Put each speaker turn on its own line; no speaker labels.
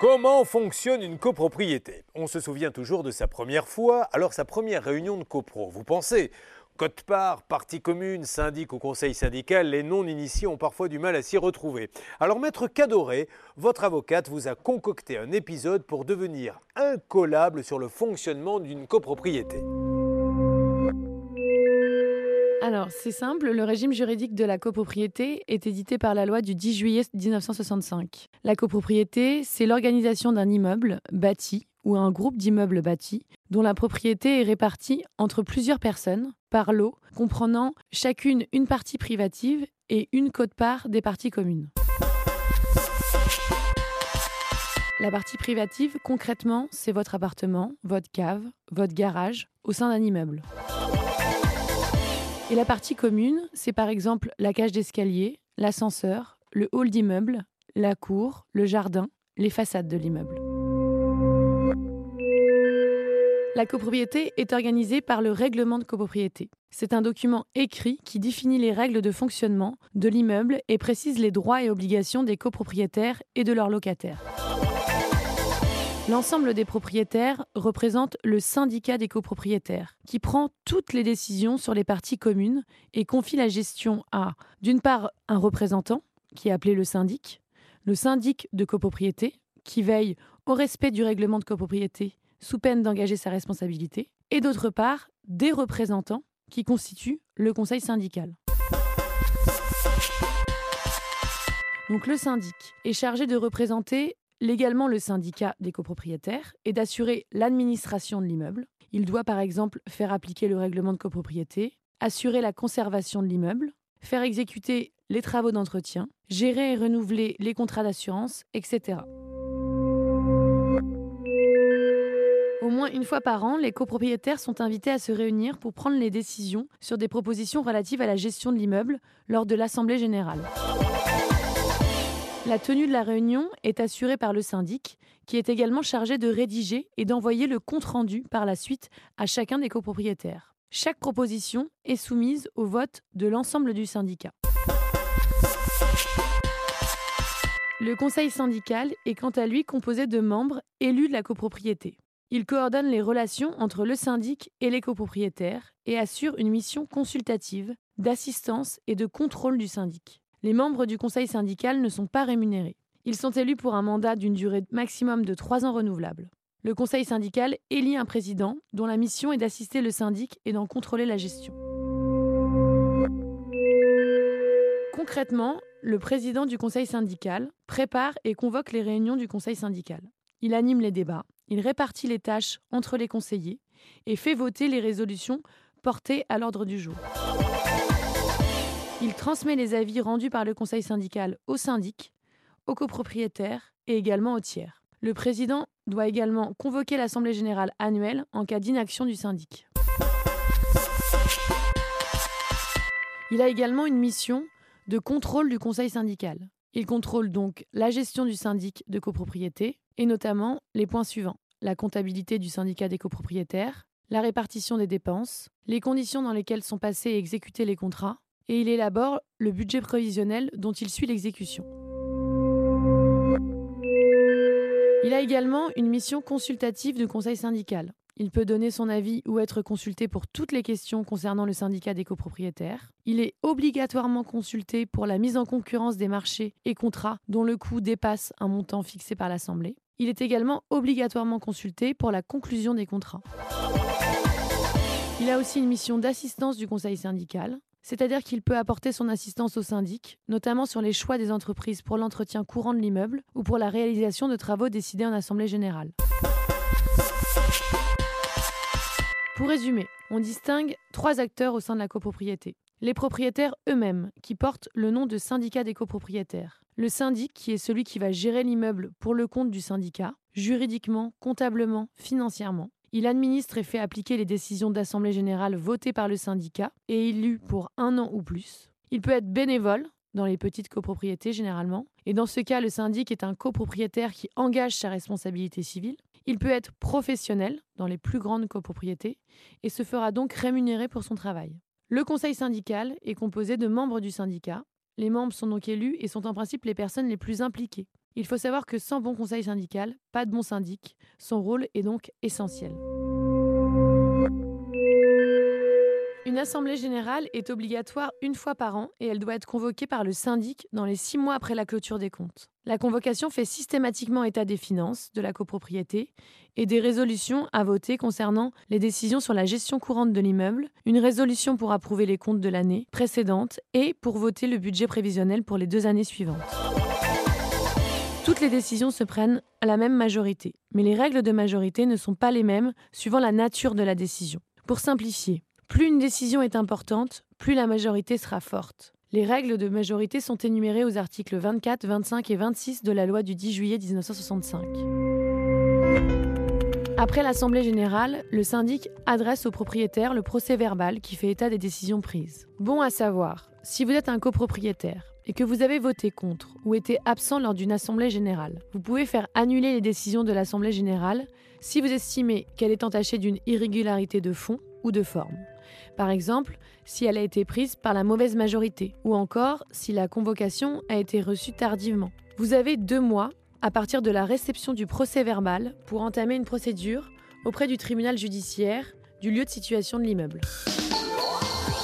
Comment fonctionne une copropriété? On se souvient toujours de sa première fois, alors sa première réunion de copro. Vous pensez Cote-part, partie commune, syndic ou conseil syndical, les non-initiés ont parfois du mal à s'y retrouver. Alors Maître Cadoré, votre avocate vous a concocté un épisode pour devenir incollable sur le fonctionnement d'une copropriété.
Alors, c'est simple, le régime juridique de la copropriété est édité par la loi du 10 juillet 1965. La copropriété, c'est l'organisation d'un immeuble bâti ou un groupe d'immeubles bâtis dont la propriété est répartie entre plusieurs personnes par lot, comprenant chacune une partie privative et une cote-part des parties communes. La partie privative, concrètement, c'est votre appartement, votre cave, votre garage au sein d'un immeuble. Et la partie commune, c'est par exemple la cage d'escalier, l'ascenseur, le hall d'immeuble, la cour, le jardin, les façades de l'immeuble. La copropriété est organisée par le règlement de copropriété. C'est un document écrit qui définit les règles de fonctionnement de l'immeuble et précise les droits et obligations des copropriétaires et de leurs locataires. L'ensemble des propriétaires représente le syndicat des copropriétaires, qui prend toutes les décisions sur les parties communes et confie la gestion à, d'une part, un représentant, qui est appelé le syndic, le syndic de copropriété, qui veille au respect du règlement de copropriété sous peine d'engager sa responsabilité, et d'autre part, des représentants, qui constituent le conseil syndical. Donc le syndic est chargé de représenter légalement le syndicat des copropriétaires et d'assurer l'administration de l'immeuble. Il doit par exemple faire appliquer le règlement de copropriété, assurer la conservation de l'immeuble, faire exécuter les travaux d'entretien, gérer et renouveler les contrats d'assurance, etc. Au moins une fois par an, les copropriétaires sont invités à se réunir pour prendre les décisions sur des propositions relatives à la gestion de l'immeuble lors de l'Assemblée générale. La tenue de la réunion est assurée par le syndic, qui est également chargé de rédiger et d'envoyer le compte-rendu par la suite à chacun des copropriétaires. Chaque proposition est soumise au vote de l'ensemble du syndicat. Le conseil syndical est quant à lui composé de membres élus de la copropriété. Il coordonne les relations entre le syndic et les copropriétaires et assure une mission consultative, d'assistance et de contrôle du syndic les membres du conseil syndical ne sont pas rémunérés. Ils sont élus pour un mandat d'une durée maximum de trois ans renouvelable. Le conseil syndical élit un président dont la mission est d'assister le syndic et d'en contrôler la gestion. Concrètement, le président du conseil syndical prépare et convoque les réunions du conseil syndical. Il anime les débats, il répartit les tâches entre les conseillers et fait voter les résolutions portées à l'ordre du jour. Il transmet les avis rendus par le conseil syndical au syndic, aux copropriétaires et également aux tiers. Le président doit également convoquer l'assemblée générale annuelle en cas d'inaction du syndic. Il a également une mission de contrôle du conseil syndical. Il contrôle donc la gestion du syndic de copropriété et notamment les points suivants la comptabilité du syndicat des copropriétaires, la répartition des dépenses, les conditions dans lesquelles sont passés et exécutés les contrats, et il élabore le budget prévisionnel dont il suit l'exécution. Il a également une mission consultative du conseil syndical. Il peut donner son avis ou être consulté pour toutes les questions concernant le syndicat des copropriétaires. Il est obligatoirement consulté pour la mise en concurrence des marchés et contrats dont le coût dépasse un montant fixé par l'Assemblée. Il est également obligatoirement consulté pour la conclusion des contrats. Il a aussi une mission d'assistance du conseil syndical c'est-à-dire qu'il peut apporter son assistance au syndic, notamment sur les choix des entreprises pour l'entretien courant de l'immeuble ou pour la réalisation de travaux décidés en Assemblée générale. Pour résumer, on distingue trois acteurs au sein de la copropriété. Les propriétaires eux-mêmes, qui portent le nom de syndicat des copropriétaires. Le syndic, qui est celui qui va gérer l'immeuble pour le compte du syndicat, juridiquement, comptablement, financièrement. Il administre et fait appliquer les décisions d'assemblée générale votées par le syndicat et élu pour un an ou plus. Il peut être bénévole, dans les petites copropriétés généralement, et dans ce cas, le syndic est un copropriétaire qui engage sa responsabilité civile. Il peut être professionnel dans les plus grandes copropriétés et se fera donc rémunérer pour son travail. Le conseil syndical est composé de membres du syndicat. Les membres sont donc élus et sont en principe les personnes les plus impliquées. Il faut savoir que sans bon conseil syndical, pas de bon syndic. Son rôle est donc essentiel. Une assemblée générale est obligatoire une fois par an et elle doit être convoquée par le syndic dans les six mois après la clôture des comptes. La convocation fait systématiquement état des finances, de la copropriété et des résolutions à voter concernant les décisions sur la gestion courante de l'immeuble, une résolution pour approuver les comptes de l'année précédente et pour voter le budget prévisionnel pour les deux années suivantes. Toutes les décisions se prennent à la même majorité, mais les règles de majorité ne sont pas les mêmes suivant la nature de la décision. Pour simplifier, plus une décision est importante, plus la majorité sera forte. Les règles de majorité sont énumérées aux articles 24, 25 et 26 de la loi du 10 juillet 1965. Après l'Assemblée générale, le syndic adresse au propriétaire le procès verbal qui fait état des décisions prises. Bon à savoir, si vous êtes un copropriétaire et que vous avez voté contre ou été absent lors d'une Assemblée générale, vous pouvez faire annuler les décisions de l'Assemblée générale si vous estimez qu'elle est entachée d'une irrégularité de fond ou de forme. Par exemple, si elle a été prise par la mauvaise majorité, ou encore si la convocation a été reçue tardivement. Vous avez deux mois à partir de la réception du procès verbal pour entamer une procédure auprès du tribunal judiciaire du lieu de situation de l'immeuble.